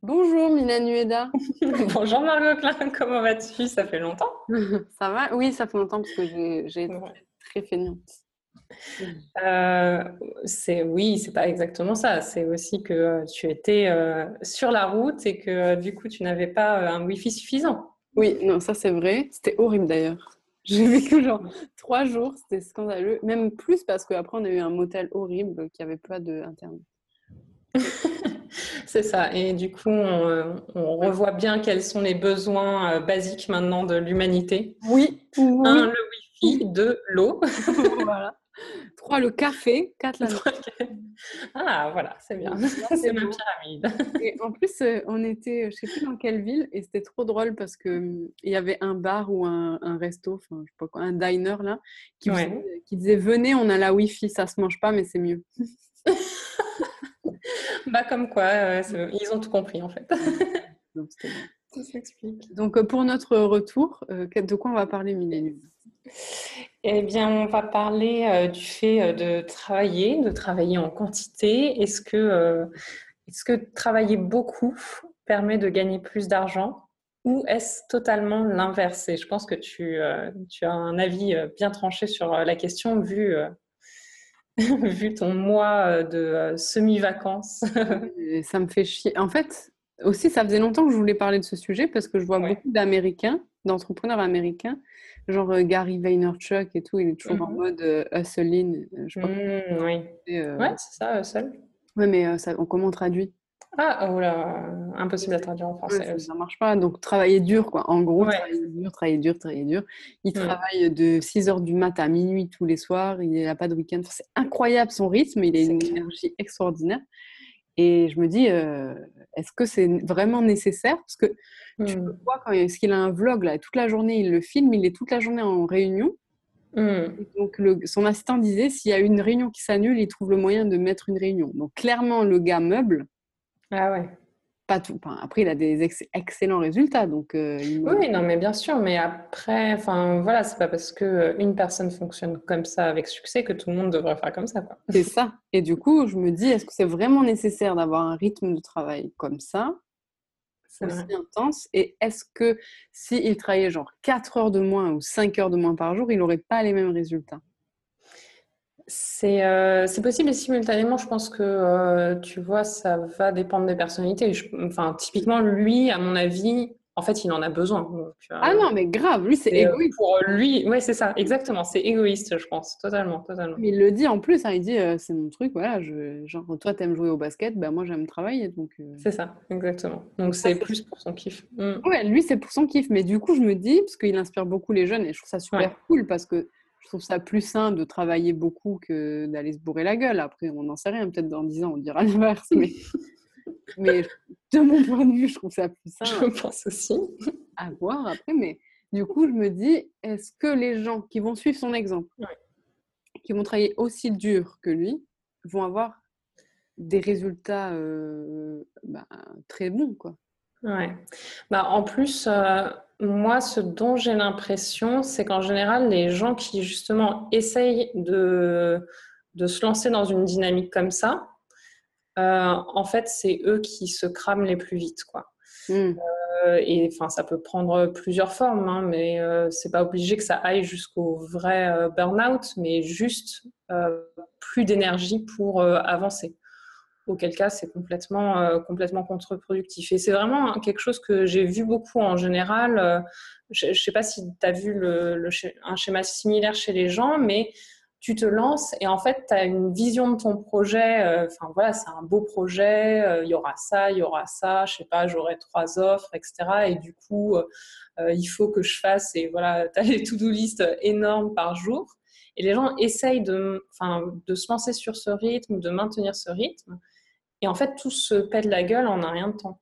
Bonjour Mina Nueda. Bonjour Margot Klein, comment vas-tu? Ça fait longtemps Ça va? Oui, ça fait longtemps parce que j'ai été très feignante. Euh, c'est oui, c'est pas exactement ça. C'est aussi que euh, tu étais euh, sur la route et que du coup tu n'avais pas un wifi suffisant. Oui, non, ça c'est vrai. C'était horrible d'ailleurs. J'ai vécu genre trois jours, c'était scandaleux. Même plus parce qu'après on a eu un motel horrible qui avait pas d'internet. C'est ça. Et du coup, on, revoit bien quels sont les besoins euh, basiques maintenant de l'humanité. Oui. Un, le wifi. Deux, l'eau. voilà. Trois, le café. Quatre, la Ah, voilà, c'est bien. c'est ma pyramide. Et en plus, euh, on était, je sais plus dans quelle ville, et c'était trop drôle parce que hum, il y avait un bar ou un, resto, enfin, je sais pas quoi, un diner là, qui, qui disait venez, on a la wifi, ça se mange pas, mais c'est mieux. bah, comme quoi, ils ont tout compris en fait. Donc, Ça s'explique. Donc, euh, pour notre retour, euh, de quoi on va parler, Milène? Eh bien, on va parler euh, du fait de travailler, de travailler en quantité. Est-ce que, est-ce que travailler beaucoup permet de gagner plus d'argent ou est-ce totalement l'inverse? Et je pense que tu, tu, as un avis bien tranché sur la question vu vu ton mois euh, de euh, semi-vacances. ça me fait chier. En fait, aussi, ça faisait longtemps que je voulais parler de ce sujet parce que je vois beaucoup d'Américains, d'entrepreneurs américains, genre euh, Gary Vaynerchuk et tout, il est toujours en mhm. mode euh, hustling. Je mmh, oui, ouais, c'est ça, hustle. Ouais, mais ça, comment on traduit? Ah, oh là, impossible à traduire en français. ça ne marche pas. Donc, travailler dur, quoi. En gros, travailler dur, travailler dur, travailler dur. Il mm. travaille de 6 heures du matin à minuit tous les soirs. Il n'a pas de week-end. c'est incroyable son rythme. Il a une énergie extraordinaire. Et je me dis, euh, est-ce que c'est vraiment nécessaire? Parce que tu mm. vois, quand est-ce qu'il a un vlog, là, toute la journée, il le filme, il est toute la journée en réunion. Mm. Donc, le, son assistant disait, s'il y a une réunion qui s'annule, il trouve le moyen de mettre une réunion. Donc, clairement, le gars meuble. Ah ouais. Pas tout. après, il a des excellents résultats. Donc, euh, Oui, non, mais bien sûr. Mais après, enfin, voilà, c'est pas parce qu'une personne fonctionne comme ça avec succès que tout le monde devrait faire comme ça. C'est ça. Et du coup, je me dis, est-ce que c'est vraiment nécessaire d'avoir un rythme de travail comme ça? C'est aussi intense. Et est-ce que s'il travaillait genre 4 heures de moins ou 5 heures de moins par jour, il n'aurait pas les mêmes résultats? Euh, c'est possible et simultanément, je pense que euh, tu vois, ça va dépendre des personnalités. enfin, typiquement, lui, à mon avis, en fait, il en a besoin. Euh, ah non, mais grave, lui, c'est égoïste. Pour lui, ouais, c'est ça, exactement. C'est égoïste, je pense, totalement, totalement. Il le dit en plus, hein, il dit c'est mon truc, voilà, je, genre, toi, t'aimes jouer au basket, ben moi, j'aime travailler. donc. C'est ça, exactement. Donc, c'est plus pour son kiff. Mm. Ouais, lui, c'est pour son kiff. Mais du coup, je me dis, parce qu'il inspire beaucoup les jeunes, et je trouve ça super cool parce que trouve ça plus sain de travailler beaucoup que d'aller se bourrer la gueule. Après, on n'en sait rien. Peut-être dans 10 ans, on dira l'inverse. Mais, mais de mon point de vue, je trouve ça plus sain. Je pense aussi. À voir après. Mais du coup, je me dis, est-ce que les gens qui vont suivre son exemple, qui vont travailler aussi dur que lui, vont avoir des résultats euh, bah, très bons, quoi? Ouais. Bah, en plus, euh, moi, ce dont j'ai l'impression, c'est qu'en général, les gens qui justement essayent de, de se lancer dans une dynamique comme ça, euh, en fait, c'est eux qui se crament les plus vite, quoi. Hmm. Euh, et enfin, ça peut prendre plusieurs formes, hein, mais euh, c'est pas obligé que ça aille jusqu'au vrai burn-out, mais juste plus d'énergie pour avancer auquel cas c'est complètement, euh, complètement contre-productif. Et c'est vraiment quelque chose que j'ai vu beaucoup en général. Euh, je ne sais pas si tu as vu le, un schéma similaire chez les gens, mais tu te lances et en fait, tu as une vision de ton projet. Euh, enfin, voilà, c'est un beau projet. Il y aura ça, il y aura ça. Je sais pas, j'aurai trois offres, etc. Et du coup, il faut que je fasse. Et voilà, tu as les to-do list énormes par jour. Et les gens essayent de, de se lancer sur ce rythme, de maintenir ce rythme. Et en fait, tout se pète la gueule en un rien de temps.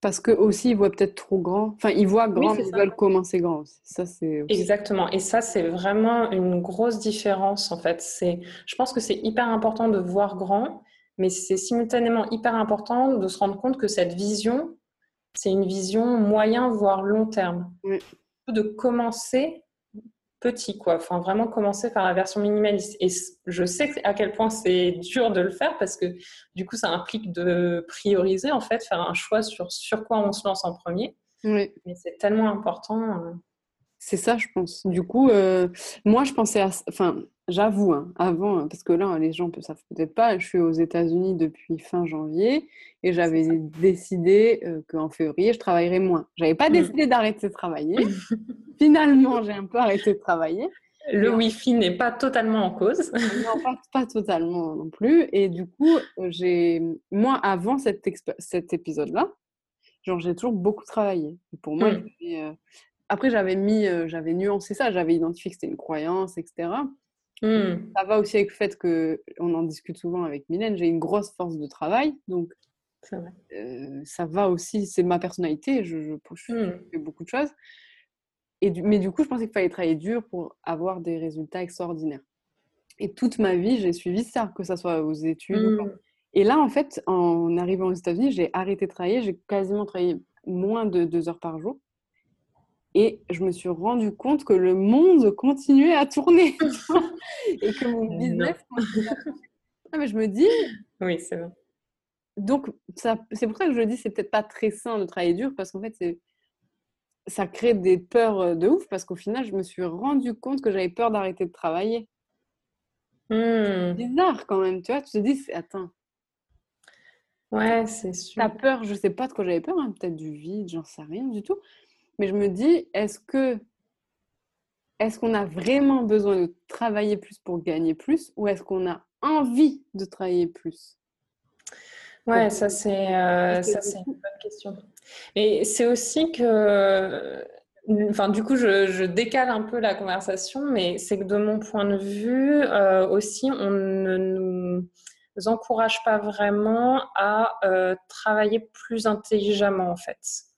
Parce que aussi, ils voient peut-être trop grand. Enfin, ils voient grand, mais ils veulent commencer grand Ça, c'est Exactement. Et ça, c'est vraiment une grosse différence, en fait. C'est, je pense que c'est hyper important de voir grand, mais c'est simultanément hyper important de se rendre compte que cette vision, c'est une vision moyen, voire long terme. De commencer petit, quoi. Enfin, vraiment commencer par la version minimaliste. Et je sais à quel point c'est dur de le faire parce que du coup, ça implique de prioriser, en fait, faire un choix sur sur quoi on se lance en premier. Oui. Mais c'est tellement important. Euh. C'est ça, je pense. Du coup, euh, moi, je pensais à. Enfin, j'avoue, hein, avant, parce que là, les gens ne savent peut-être pas, je suis aux États-Unis depuis fin janvier et j'avais décidé euh, qu'en février, je travaillerais moins. Je n'avais pas mmh. décidé d'arrêter de travailler. Finalement, j'ai un peu arrêté de travailler. Le Wi-Fi n'est pas totalement en cause. non, pas, pas, totalement non plus. Et du coup, j'ai moi, avant cet, cet épisode-là, genre, j'ai toujours beaucoup travaillé. pour moi, mmh après, j'avais mis, euh, j'avais nuancé ça, j'avais identifié que c'était une croyance, etc. Hmm. Ça va aussi avec le fait que, on en discute souvent avec Mylène, j'ai une grosse force de travail, donc euh, ça va aussi, c'est ma personnalité, je, je, hmm. fais beaucoup de choses. Et mais du coup, je pensais qu'il fallait travailler dur pour avoir des résultats extraordinaires. Et toute ma vie, j'ai suivi ça, que ce soit aux études. Hmm. Et là, en fait, en arrivant aux États-Unis, j'ai arrêté de travailler, j'ai quasiment travaillé moins de deux heures par jour. Et je me suis rendu compte que le monde continuait à tourner et que mon business continuait à tourner. Ah, mais je me dis. Oui, c'est vrai. Donc, c'est pour ça que je dis c'est peut-être pas très sain de travailler dur parce qu'en fait, ça crée des peurs euh, de ouf parce qu'au final, je me suis rendu compte que j'avais peur d'arrêter de travailler. C'est hmm. bizarre quand même, tu vois. Tu te dis, attends. Ouais, c'est sûr. T'as peur, je sais pas de quoi j'avais peur, hein, peut-être du vide, j'en sais rien du tout. Mais je me dis, est-ce que est-ce qu'on a vraiment besoin de travailler plus pour gagner plus ou est-ce qu'on a envie de travailler plus? Ouais, ça c'est euh, une bonne question. Et c'est aussi que, enfin du coup je, décale un peu la conversation, mais c'est que de mon point de vue euh, aussi, on ne nous encourage pas vraiment à euh, travailler plus intelligemment en fait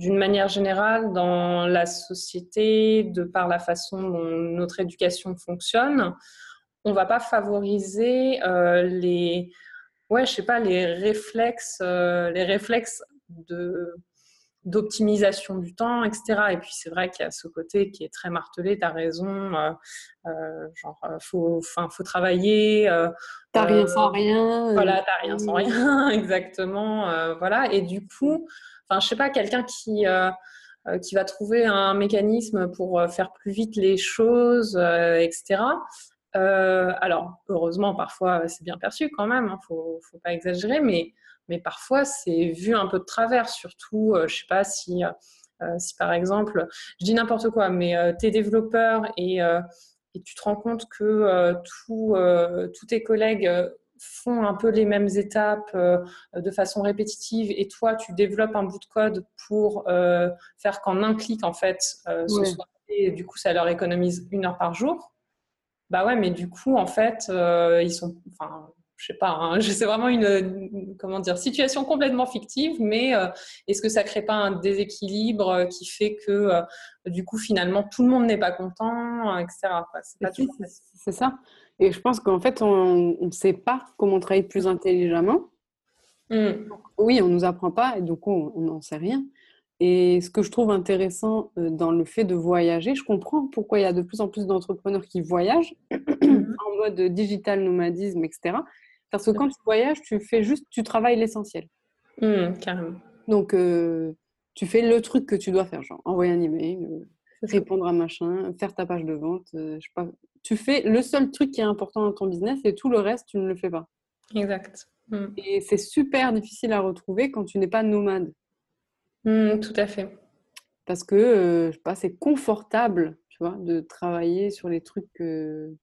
d'une manière générale, dans la société, de par la façon dont notre éducation fonctionne, on va pas favoriser euh, les, ouais, je sais pas, les réflexes, euh, les réflexes de d'optimisation du temps, etc. Et puis c'est vrai qu'il y a ce côté qui est très martelé, tu as raison, euh, genre faut, faut travailler. t'as rien sans rien. Voilà, t'as rien sans rien, exactement. voilà, et du coup, enfin, je sais pas, quelqu'un qui, euh, euh, qui va trouver un mécanisme pour euh, faire plus vite les choses, etc. alors, heureusement, parfois, c'est bien perçu quand même, il hein, ne faut, faut, pas exagérer, mais, mais parfois, c'est vu un peu de travers, surtout, je sais pas si, si par exemple, je dis n'importe quoi, mais tu es développeur et, et, tu te rends compte que tous tes collègues font un peu les mêmes étapes euh, de façon répétitive et toi tu développes un bout de code pour euh, faire qu'en un clic en fait euh, ce soit et du coup ça leur économise une heure par jour bah ouais mais du coup en fait ils sont enfin je sais pas, hein, c'est vraiment une, comment dire situation complètement fictive, mais est-ce que ça crée pas un déséquilibre qui fait que du coup finalement tout le monde n'est pas content, etc. C'est ça. Et je pense qu'en fait, on ne sait pas comment travailler plus intelligemment. Mm. Oui, on ne nous apprend pas et donc on n'en sait rien. Et ce que je trouve intéressant euh, dans le fait de voyager, je comprends pourquoi il y a de plus en plus d'entrepreneurs qui voyagent mm. en mode digital nomadisme, etc. Parce que quand tu voyages, tu fais juste, tu travailles l'essentiel. Mm, carrément. Donc, euh, tu fais le truc que tu dois faire, genre envoyer un email, euh, répondre à machin, faire ta page de vente, je sais pas, tu fais le seul truc qui est important dans ton business et tout le reste, tu ne le fais pas. Exact. Hmm. Et c'est super difficile à retrouver quand tu n'es pas nomade. Hmm, tout à fait. Parce que, euh, je sais pas, c'est confortable, tu vois, de travailler sur les trucs que,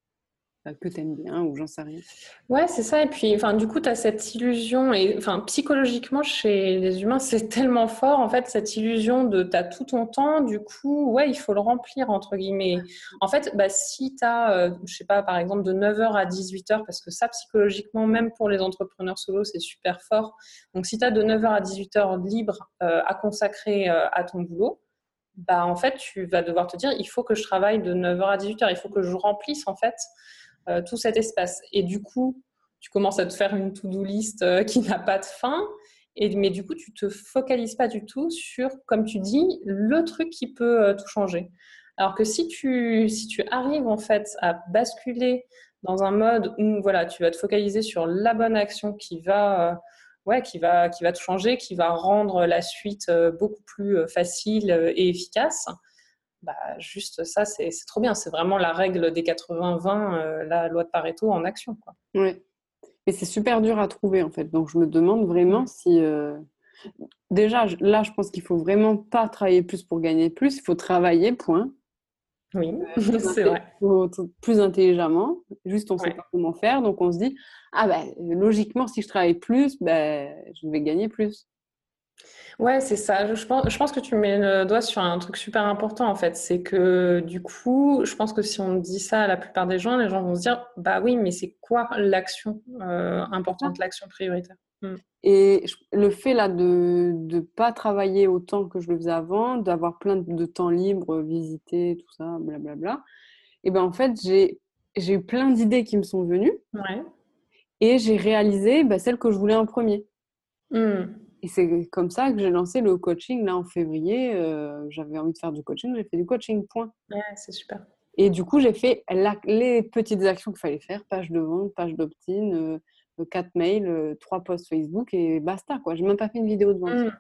que tu aimes bien ou j'en sais rien. Ouais, c'est ça. Et puis, enfin, du coup, tu as cette illusion, et enfin, psychologiquement, chez les humains, c'est tellement fort, en fait, cette illusion de tu as tout ton temps, du coup, ouais, il faut le remplir, entre guillemets. En fait, bah, si tu as, euh, je sais pas, par exemple, de 9h à 18h, parce que ça, psychologiquement, même pour les entrepreneurs solo, c'est super fort. Donc, si tu as de 9h à 18h libre euh, à consacrer euh, à ton boulot, bah, en fait, tu vas devoir te dire, il faut que je travaille de 9h à 18h, il faut que je remplisse, en fait, euh, tout cet espace. Et du coup, tu commences à te faire une to-do list euh, qui n'a pas de fin. Et, mais du coup, tu te focalises pas du tout sur, comme tu dis, le truc qui peut euh, tout changer. Alors que si tu, si tu arrives en fait à basculer dans un mode où voilà, tu vas te focaliser sur la bonne action qui va, ouais, qui va, qui va te changer, qui va rendre la suite beaucoup plus facile et efficace, bah, juste ça, c'est trop bien. C'est vraiment la règle des 80-20, la loi de Pareto en action. Quoi. Oui. Et c'est super dur à trouver en fait. Donc je me demande vraiment si. Déjà, là, je pense qu'il faut vraiment pas travailler plus pour gagner plus. Il faut travailler, point. Oui, euh, c'est vrai. Plus intelligemment, juste on ne sait pas comment faire, donc on se dit, ah ben logiquement, si je travaille plus, ben, je vais gagner plus. Ouais, c'est ça. Je pense, je pense que tu mets le doigt sur un truc super important en fait. C'est que du coup, je pense que si on dit ça à la plupart des gens, les gens vont se dire, bah oui, mais c'est quoi l'action euh, importante, l'action prioritaire Mm. Et le fait là de ne pas travailler autant que je le faisais avant, d'avoir plein de temps libre, visiter, tout ça, blablabla, et ben en fait, j'ai eu plein d'idées qui me sont venues. Et j'ai réalisé bah, celle que je voulais en premier. Mm. Et c'est comme ça que j'ai lancé le coaching là en février. Euh, j'avais envie de faire du coaching, j'ai fait du coaching, point. Ouais, c'est super. Et du coup, j'ai fait les petites actions qu'il fallait faire, page de vente, page d'opt-in, euh, quatre mails, euh, trois posts Facebook et basta. quoi. J'ai même pas fait une vidéo de vente. Mmh.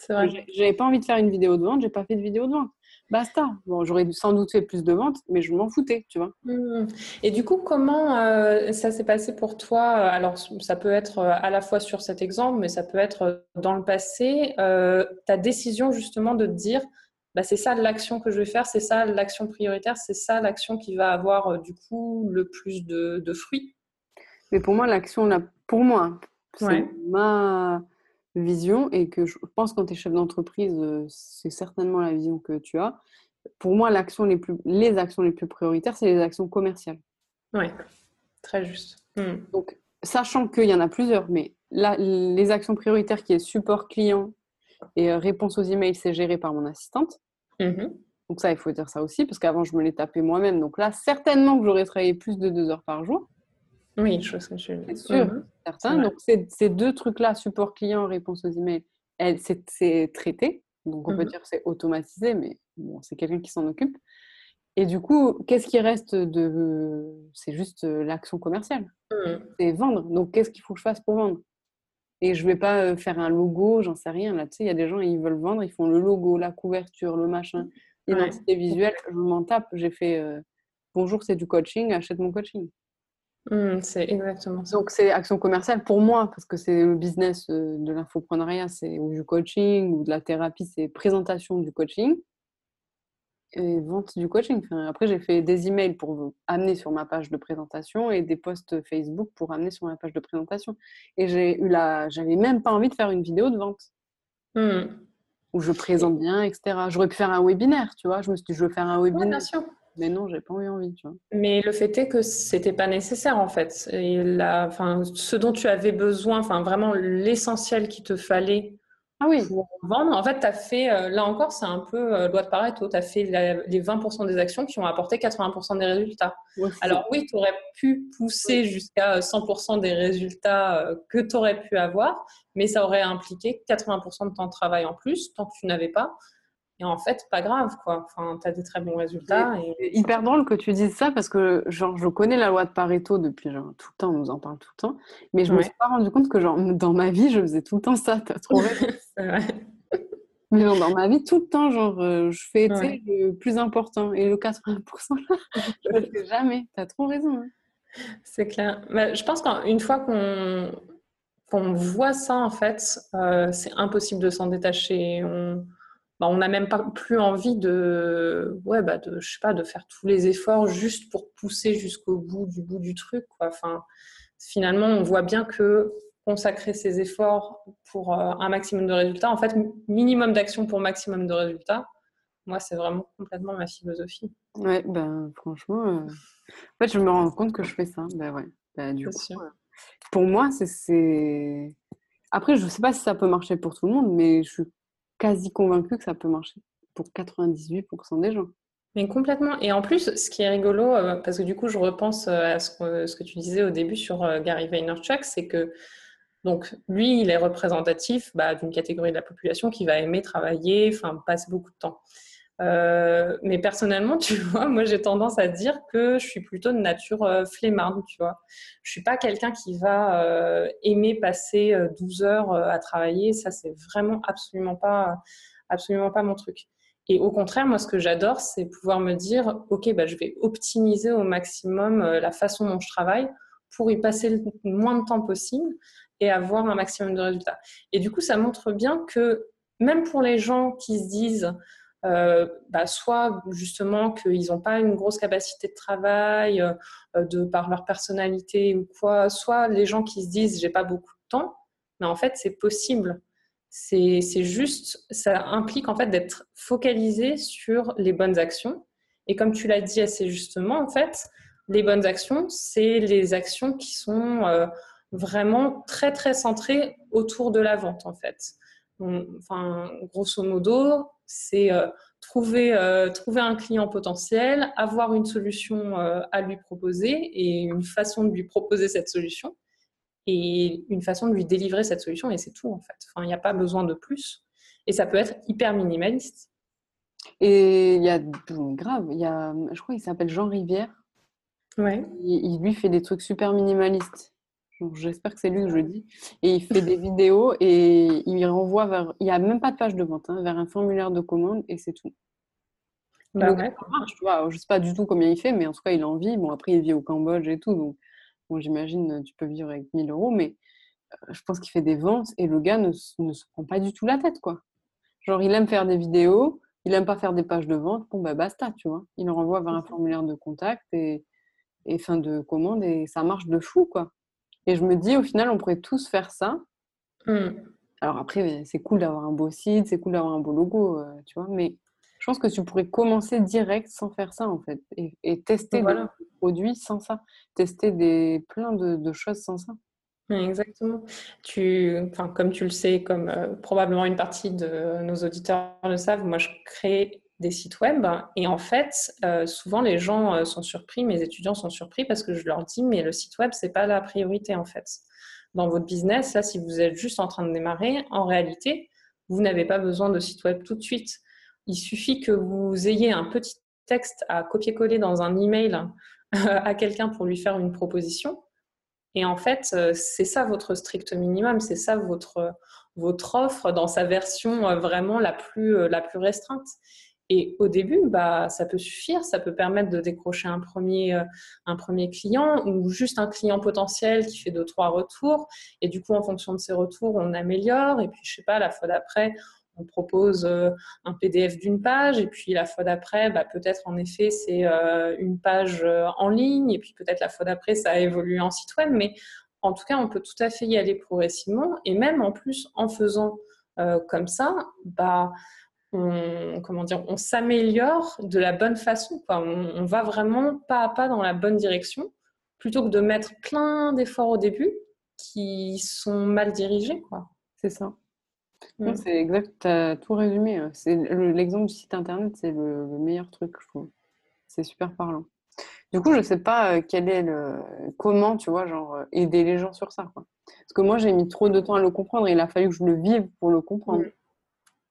C'est vrai. J'avais pas envie de faire une vidéo de vente, j'ai pas fait de vidéo de vente. Basta. Bon, j'aurais sans doute fait plus de ventes, mais je m'en foutais, tu vois. Mmh. Et du coup, comment euh, ça s'est passé pour toi Alors, ça peut être euh, à la fois sur cet exemple, mais ça peut être dans le passé. ta décision justement de te dire, bah, c'est ça l'action que je vais faire, c'est ça l'action prioritaire, c'est ça l'action qui va avoir du coup le plus de, de fruits? Mais pour moi, l'action, pour moi, c'est ma vision et que je pense quand tu es chef d'entreprise, euh, c'est certainement la vision que tu as. Pour moi, les, plus, les actions les plus prioritaires, c'est les actions commerciales. Oui, très juste. Hmm. Donc, sachant qu'il y en a plusieurs, mais là, les actions prioritaires qui est support client et euh, réponse aux emails, c'est géré par mon assistante. Mm-hmm. Donc ça, il faut dire ça aussi, parce qu'avant, je me l'ai tapé moi-même. Donc là, certainement que j'aurais travaillé plus de deux heures par jour. Oui, je sais C'est sûr, mhm. certain. Donc, ces deux trucs-là, support client, réponse aux emails, c'est traité. Donc, on peut mhm. dire que c'est automatisé, mais bon, c'est quelqu'un qui s'en occupe. Et du coup, qu'est-ce qui reste de. C'est juste euh, l'action commerciale. Mhm. C'est vendre. Donc, qu'est-ce qu'il faut que je fasse pour vendre? Et je ne vais pas euh, faire un logo, j'en sais rien. Là, tu sais, il y a des gens, ils veulent vendre, ils font le logo, la couverture, le machin, l'identité visuelle. Je m'en tape. J'ai fait euh, Bonjour, c'est du coaching, achète mon coaching. Mmh, c'est exactement ça. Donc, c'est action commerciale pour moi, parce que c'est le business euh, de l'infoprenariat, c'est ou du coaching ou de la thérapie, c'est présentation du coaching et vente du coaching. après, j'ai fait des emails pour amener sur ma page de présentation et des posts Facebook pour amener sur ma page de présentation. Et j'ai eu la, j'avais même pas envie de faire une vidéo de vente. Mmh. Où je présente bien, etc. J'aurais pu faire un webinaire, tu vois. Je me suis dit, je veux faire un webinaire. bien sûr. Mais non, j'ai pas eu envie, tu vois. Mais le fait est que c'était pas nécessaire en fait. Et la, enfin, ce dont tu avais besoin, enfin vraiment l'essentiel qu'il te fallait ah oui. pour vendre, en fait, tu as fait, euh, là encore, c'est un peu euh, loi de Pareto, tu as fait les 20% des actions qui ont apporté 80% des résultats. Alors oui, tu aurais pu pousser jusqu'à 100% des résultats euh, que tu aurais pu avoir, mais ça aurait impliqué 80% de ton travail en plus, tant que tu n'avais pas. Et en fait, pas grave, quoi. Enfin, tu as des très bons résultats. Et... Hyper drôle que tu dises ça parce que, genre, je connais la loi de Pareto depuis genre, tout le temps, on nous en parle tout le temps. Mais je me suis pas rendu compte que, genre, dans ma vie, je faisais tout le temps ça. Tu as trop raison. Mais genre, dans ma vie, tout le temps, genre, euh, je fais le plus important. Et le 80%, là, je le fais jamais. Tu as trop raison. Hein. C'est clair. Mais je pense qu'une fois qu'on qu'on voit ça, en fait, euh, c'est impossible de s'en détacher. On bah, on n'a même pas plus envie de, ouais, bah de, je sais pas, de faire tous les efforts juste pour pousser jusqu'au bout du bout du truc. Quoi. Enfin, finalement, on voit bien que consacrer ses efforts pour euh, un maximum de résultats, en fait, minimum d'action pour maximum de résultats, moi, c'est vraiment complètement ma philosophie. Ouais, ben franchement, euh, en fait, je me rends compte que je fais ça. Ben ouais, ben, du coup, euh, pour moi, c'est. Après, je ne sais pas si ça peut marcher pour tout le monde, mais je suis quasi convaincu que ça peut marcher pour 98% des gens. Mais complètement. Et en plus, ce qui est rigolo, euh, parce que du coup, je repense euh, à ce que, tu disais au début sur euh, Gary Vaynerchuk, c'est que donc lui, il est représentatif bah, d'une catégorie de la population qui va aimer travailler, enfin passer beaucoup de temps. Euh, mais personnellement, tu vois, moi j'ai tendance à dire que je suis plutôt de nature euh, flemmarde, tu vois. Je suis pas quelqu'un qui va euh, aimer passer 12 heures à travailler, ça c'est vraiment absolument pas, absolument pas mon truc. Et au contraire, moi ce que j'adore, c'est pouvoir me dire, ok, bah, je vais optimiser au maximum la façon dont je travaille pour y passer le moins de temps possible et avoir un maximum de résultats. Et du coup, ça montre bien que même pour les gens qui se disent euh, bah, soit justement qu'ils n'ont pas une grosse capacité de travail euh, de par leur personnalité ou quoi, soit les gens qui se disent j'ai pas beaucoup de temps, mais en fait c'est possible. C'est juste, ça implique en fait d'être focalisé sur les bonnes actions. Et comme tu l'as dit assez justement, en fait, les bonnes actions, c'est les actions qui sont euh, vraiment très très centrées autour de la vente en fait. Enfin, grosso modo, c'est euh, trouver, euh, trouver un client potentiel, avoir une solution euh, à lui proposer et une façon de lui proposer cette solution et une façon de lui délivrer cette solution et c'est tout en fait. Enfin, il n'y a pas besoin de plus et ça peut être hyper minimaliste. Et il y a grave, il y a, je crois qu'il s'appelle Jean Rivière. Ouais. il, lui fait des trucs super minimalistes. J'espère que c'est lui que je dis. Et il fait des vidéos et il renvoie vers. Il n'y a même pas de page de vente, hein, vers un formulaire de commande et c'est tout. Bah je ne sais pas du tout combien il fait, mais en tout cas, il a envie. Bon, après, il vit au Cambodge et tout. Donc, bon, j'imagine tu peux vivre avec 1000 euros, mais euh, je pense qu'il fait des ventes et le gars ne, se prend pas du tout la tête, quoi. Genre, il aime faire des vidéos, il aime pas faire des pages de vente. Bon, bah basta, tu vois. Il renvoie vers un formulaire de contact et, et fin de commande et ça marche de fou, quoi. Et je me dis, au final, on pourrait tous faire ça. Hmm. Alors après, c'est cool d'avoir un beau site, c'est cool d'avoir un beau logo, euh, tu vois, mais je pense que tu pourrais commencer direct sans faire ça, en fait, et, tester des produits sans ça, tester des, plein de, choses sans ça. Exactement. Tu, enfin, comme tu le sais, comme euh, probablement une partie de nos auditeurs le savent, moi je crée des sites web. Et en fait, euh, souvent les gens euh, sont surpris, mes étudiants sont surpris parce que je leur dis, mais le site web, c'est pas la priorité en fait. Dans votre business, là, si vous êtes juste en train de démarrer, en réalité, vous n'avez pas besoin de site web tout de suite. Il suffit que vous ayez un petit texte à copier-coller dans un email à quelqu'un pour lui faire une proposition. Et en fait, euh, c'est ça votre strict minimum, c'est ça votre, votre offre dans sa version vraiment la plus, la plus restreinte. Et au début, bah, ça peut suffire, ça peut permettre de décrocher un premier, euh, un premier client ou juste un client potentiel qui fait deux, trois retours. Et du coup, en fonction de ces retours, on améliore. Et puis, je sais pas, la fois d'après, on propose euh, un PDF d'une page. Et puis, la fois d'après, bah, peut-être en effet, c'est euh, une page en ligne. Et puis, peut-être la fois d'après, ça a évolué en site web. Mais en tout cas, on peut tout à fait y aller progressivement. Et même en plus, en faisant comme ça, bah, on, comment dire, on s'améliore de la bonne façon. On, va vraiment pas à pas dans la bonne direction, plutôt que de mettre plein d'efforts au début qui sont mal dirigés. C'est ça. Mm. C'est exact, tu as tout résumé. Hein. C'est l'exemple du site internet, c'est le, meilleur truc, je trouve. C'est super parlant. Du coup, je sais pas euh, quel est le comment, tu vois, genre euh, aider les gens sur ça. Parce que moi, j'ai mis trop de temps à le comprendre et il a fallu que je le vive pour le comprendre. Mm.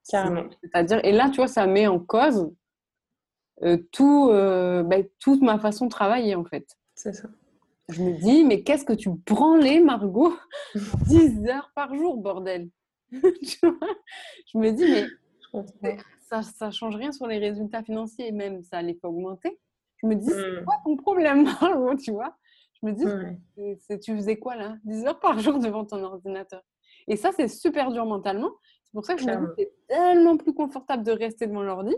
Carrément. C'est-à-dire, et là, tu vois, ça met en cause euh, tout, euh, ben, toute ma façon de travailler, en fait. C'est ça. Je me dis, mais qu'est-ce que tu branlais, Margot 10 heures par jour, bordel tu vois Je me dis, mais ça ne change rien sur les résultats financiers, même ça allait pas augmenter. Je me dis, c'est hmm. quoi ton problème, Margot, tu vois? Je me dis, tu faisais quoi là 10 heures par jour devant ton ordinateur? Et ça, c'est super dur mentalement. C'est pour ça que je me dis c'est tellement plus confortable de rester devant l'ordi.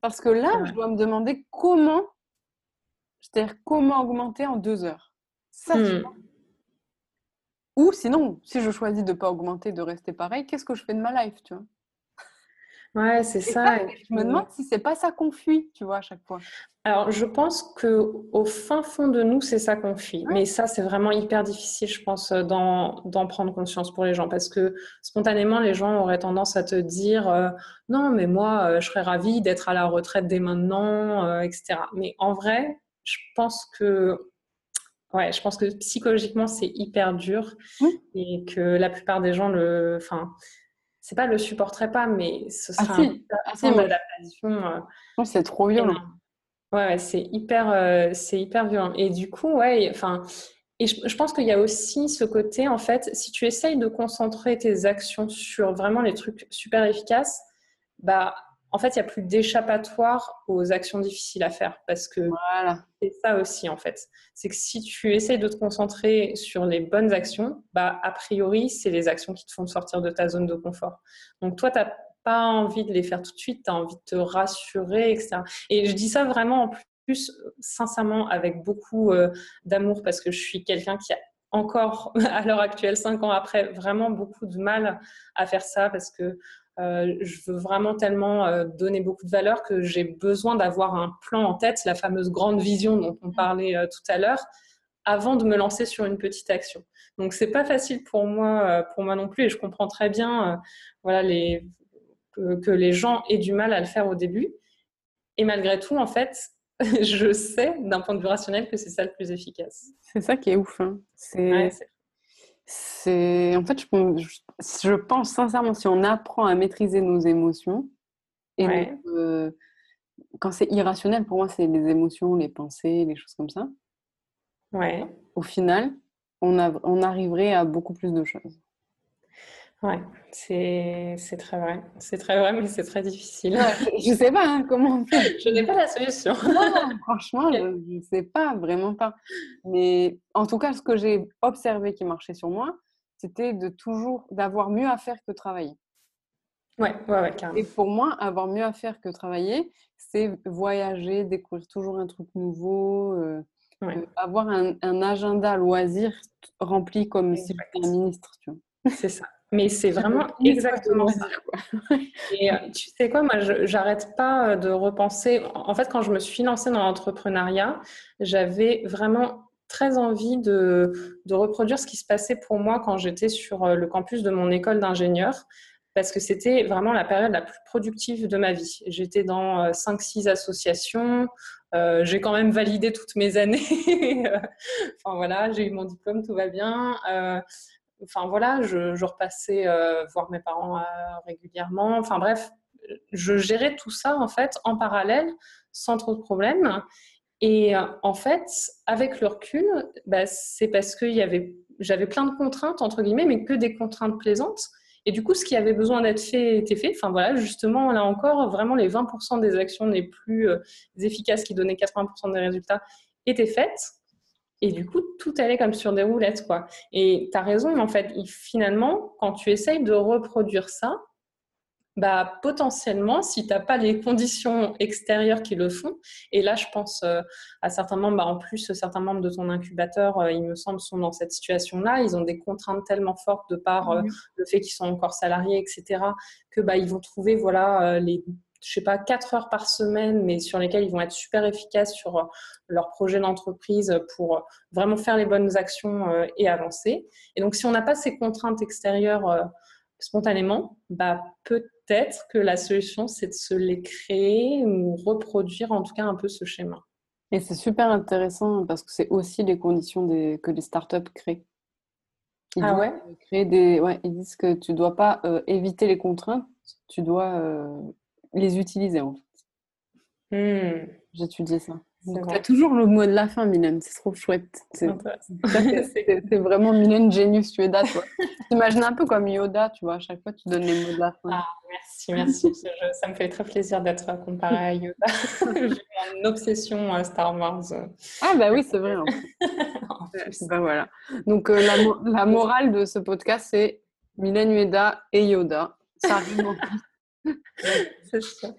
Parce que là, je dois me demander comment, c'est-à-dire comment augmenter en deux heures. Ça, hmm. Ou sinon, si je choisis de ne pas augmenter, de rester pareil, qu'est-ce que je fais de ma life, tu vois? Ouais, c'est ça. je me demande si c'est pas ça qu'on fuit, tu vois, à chaque fois. Alors, je pense que au fin fond de nous, c'est ça qu'on fuit. Mais ça, c'est vraiment hyper difficile, je pense, d'en prendre conscience pour les gens, parce que spontanément, les gens auraient tendance à te dire euh, non, mais moi, euh, je serais ravie d'être à la retraite dès maintenant, euh, etc. Mais en vrai, je pense que Ouais, je pense que psychologiquement, c'est hyper dur et que la plupart des gens le, enfin, c'est pas le supporterait pas, mais ce ah, serait ah, si. un d'adaptation. c'est trop violent. Ouais, c'est hyper, c'est hyper violent. Et du coup, ouais, enfin, et je, pense qu'il y a aussi ce côté, en fait, si tu essayes de concentrer tes actions sur vraiment les trucs super efficaces, bah, en fait, il n'y a plus d'échappatoire aux actions difficiles à faire. Parce que voilà. c'est ça aussi, en fait. C'est que si tu essayes de te concentrer sur les bonnes actions, bah, a priori, c'est les actions qui te font sortir de ta zone de confort. Donc, toi, tu n'as pas envie de les faire tout de suite, tu as envie de te rassurer, etc. Et je dis ça vraiment en plus sincèrement avec beaucoup euh, d'amour parce que je suis quelqu'un qui a encore à l'heure actuelle, cinq ans après, vraiment beaucoup de mal à faire ça parce que euh, je veux vraiment tellement euh, donner beaucoup de valeur que j'ai besoin d'avoir un plan en tête, la fameuse grande vision dont on parlait tout à l'heure, avant de me lancer sur une petite action. Donc c'est pas facile pour moi, pour moi non plus, et je comprends très bien, voilà, les, que, que les gens aient du mal à le faire au début. Et malgré tout, en fait, je sais d'un point de vue rationnel que c'est ça le plus efficace. C'est ça qui est ouf. Hein. C'est, en fait, je, je, pense sincèrement, si on apprend à maîtriser nos émotions, et euh, quand c'est irrationnel, pour moi, c'est les émotions, les pensées, les choses comme ça. Ouais. Au final, on, a, on arriverait à beaucoup plus de choses. Ouais, c'est très vrai. C'est très vrai, mais c'est très difficile. je ne sais pas hein, comment on fait. je n'ai pas la solution. franchement, je ne sais pas, vraiment pas. Mais en tout cas, ce que j'ai observé qui marchait sur moi, c'était de toujours d'avoir mieux à faire que travailler. Ouais, ouais, ouais, carrément. Et pour moi, avoir mieux à faire que travailler, c'est voyager, découvrir toujours un truc nouveau, euh, euh, avoir un, un, agenda loisir rempli comme si j'étais un ministre, tu vois. C'est ça. Mais c'est vraiment exactement ça. Et euh, tu sais quoi, moi, j'arrête pas euh, de repenser. En fait, quand je me suis lancée dans l'entrepreneuriat, j'avais vraiment très envie de, de, reproduire ce qui se passait pour moi quand j'étais sur euh, le campus de mon école d'ingénieur, parce que c'était vraiment la période la plus productive de ma vie. J'étais dans 5-6 associations, j'ai quand même validé toutes mes années. enfin voilà, j'ai eu mon diplôme, tout va bien. Euh, enfin voilà, je, repassais euh, voir mes parents euh, régulièrement. Enfin bref, je gérais tout ça en fait en parallèle sans trop de problèmes. Et euh, en fait, avec le recul, bah, c'est parce que j'avais plein de contraintes entre guillemets, mais que des contraintes plaisantes. Et du coup, ce qui avait besoin d'être fait était fait. Enfin voilà, justement, là encore, vraiment les 20% des actions les plus efficaces qui donnaient 80% des résultats étaient faites. Et du coup, tout allait comme sur des roulettes, quoi. Et tu as raison, en fait, finalement, quand tu essayes de reproduire ça, bah, potentiellement, si tu n'as pas les conditions extérieures qui le font, et là, je pense euh, à certains membres, bah, en plus, certains membres de ton incubateur, euh, il me semble, sont dans cette situation-là. Ils ont des contraintes tellement fortes de par euh, le fait qu'ils sont encore salariés, etc., que bah, ils vont trouver voilà, les je sais pas, quatre heures par semaine, mais sur lesquelles ils vont être super efficaces sur euh, leur projet d'entreprise pour euh, vraiment faire les bonnes actions euh, et avancer. Et donc, si on n'a pas ces contraintes extérieures spontanément, bah, peut-être que la solution, c'est de se les créer ou reproduire en tout cas un peu ce schéma. Et c'est super intéressant parce que c'est aussi les conditions que les startups créent. ah ouais? créer des... ouais Ils disent que tu ne dois pas éviter les contraintes, tu dois les utiliser en fait. Hmm. J'étudiais ça. Tu as toujours le mot de la fin, Mylène. C'est trop chouette. C'est vraiment Mylène Genius Yoda, toi. T'imagines un peu comme Yoda, tu vois. À chaque fois, tu donnes les mots de la fin. Ah, merci, merci. ça me fait très plaisir d'être comparée à Yoda. J'ai une obsession à Star Wars. Ah, bah oui, c'est vrai. En bah, voilà. Donc, euh, la, la, morale de ce podcast, c'est Mylène Yoda et Yoda. Ça arrive c'est ça.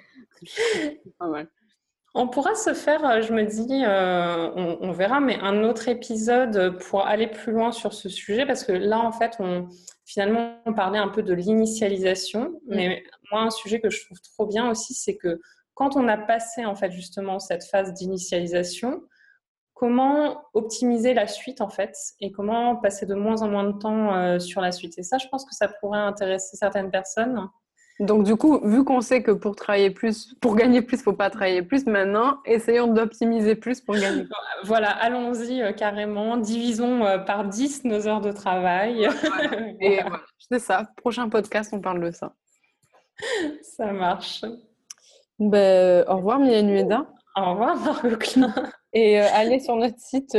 On pourra se faire, euh, je me dis, euh, on, verra, mais un autre épisode pour aller plus loin sur ce sujet, parce que là, en fait, on, finalement, on parlait un peu de l'initialisation, mm. mais moi, un sujet que je trouve trop bien aussi, c'est que quand on a passé, en fait, justement, cette phase d'initialisation, comment optimiser la suite, en fait, et comment passer de moins en moins de temps euh, sur la suite? Et ça, je pense que ça pourrait intéresser certaines personnes. Donc du coup, vu qu'on sait que pour travailler plus, pour gagner plus, faut pas travailler plus, maintenant, essayons d'optimiser plus pour gagner plus. Voilà, allons-y euh, carrément, divisons euh, par 10 nos heures de travail. Et voilà, c'est ça. Prochain podcast, on parle de ça. Ça marche. Ben, au revoir Mia Nueda. Au revoir Margot Klein. Et euh, allez sur notre site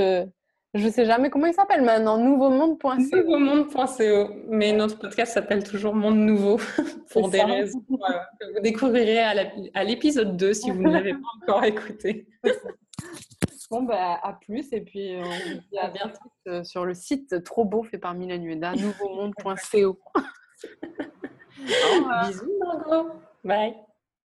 je sais jamais comment il s'appelle maintenant, nouveaumonde.co. Nouveaumonde.co. Mais notre podcast s'appelle toujours Monde Nouveau pour des raisons que vous découvrirez à l'épisode 2 si vous ne l'avez pas encore écouté. Bon, bah, à plus et puis on vous dit à bientôt euh, sur le site trop beau fait par Milan Ueda, nouveaumonde.co. Bisous Margot. Bye.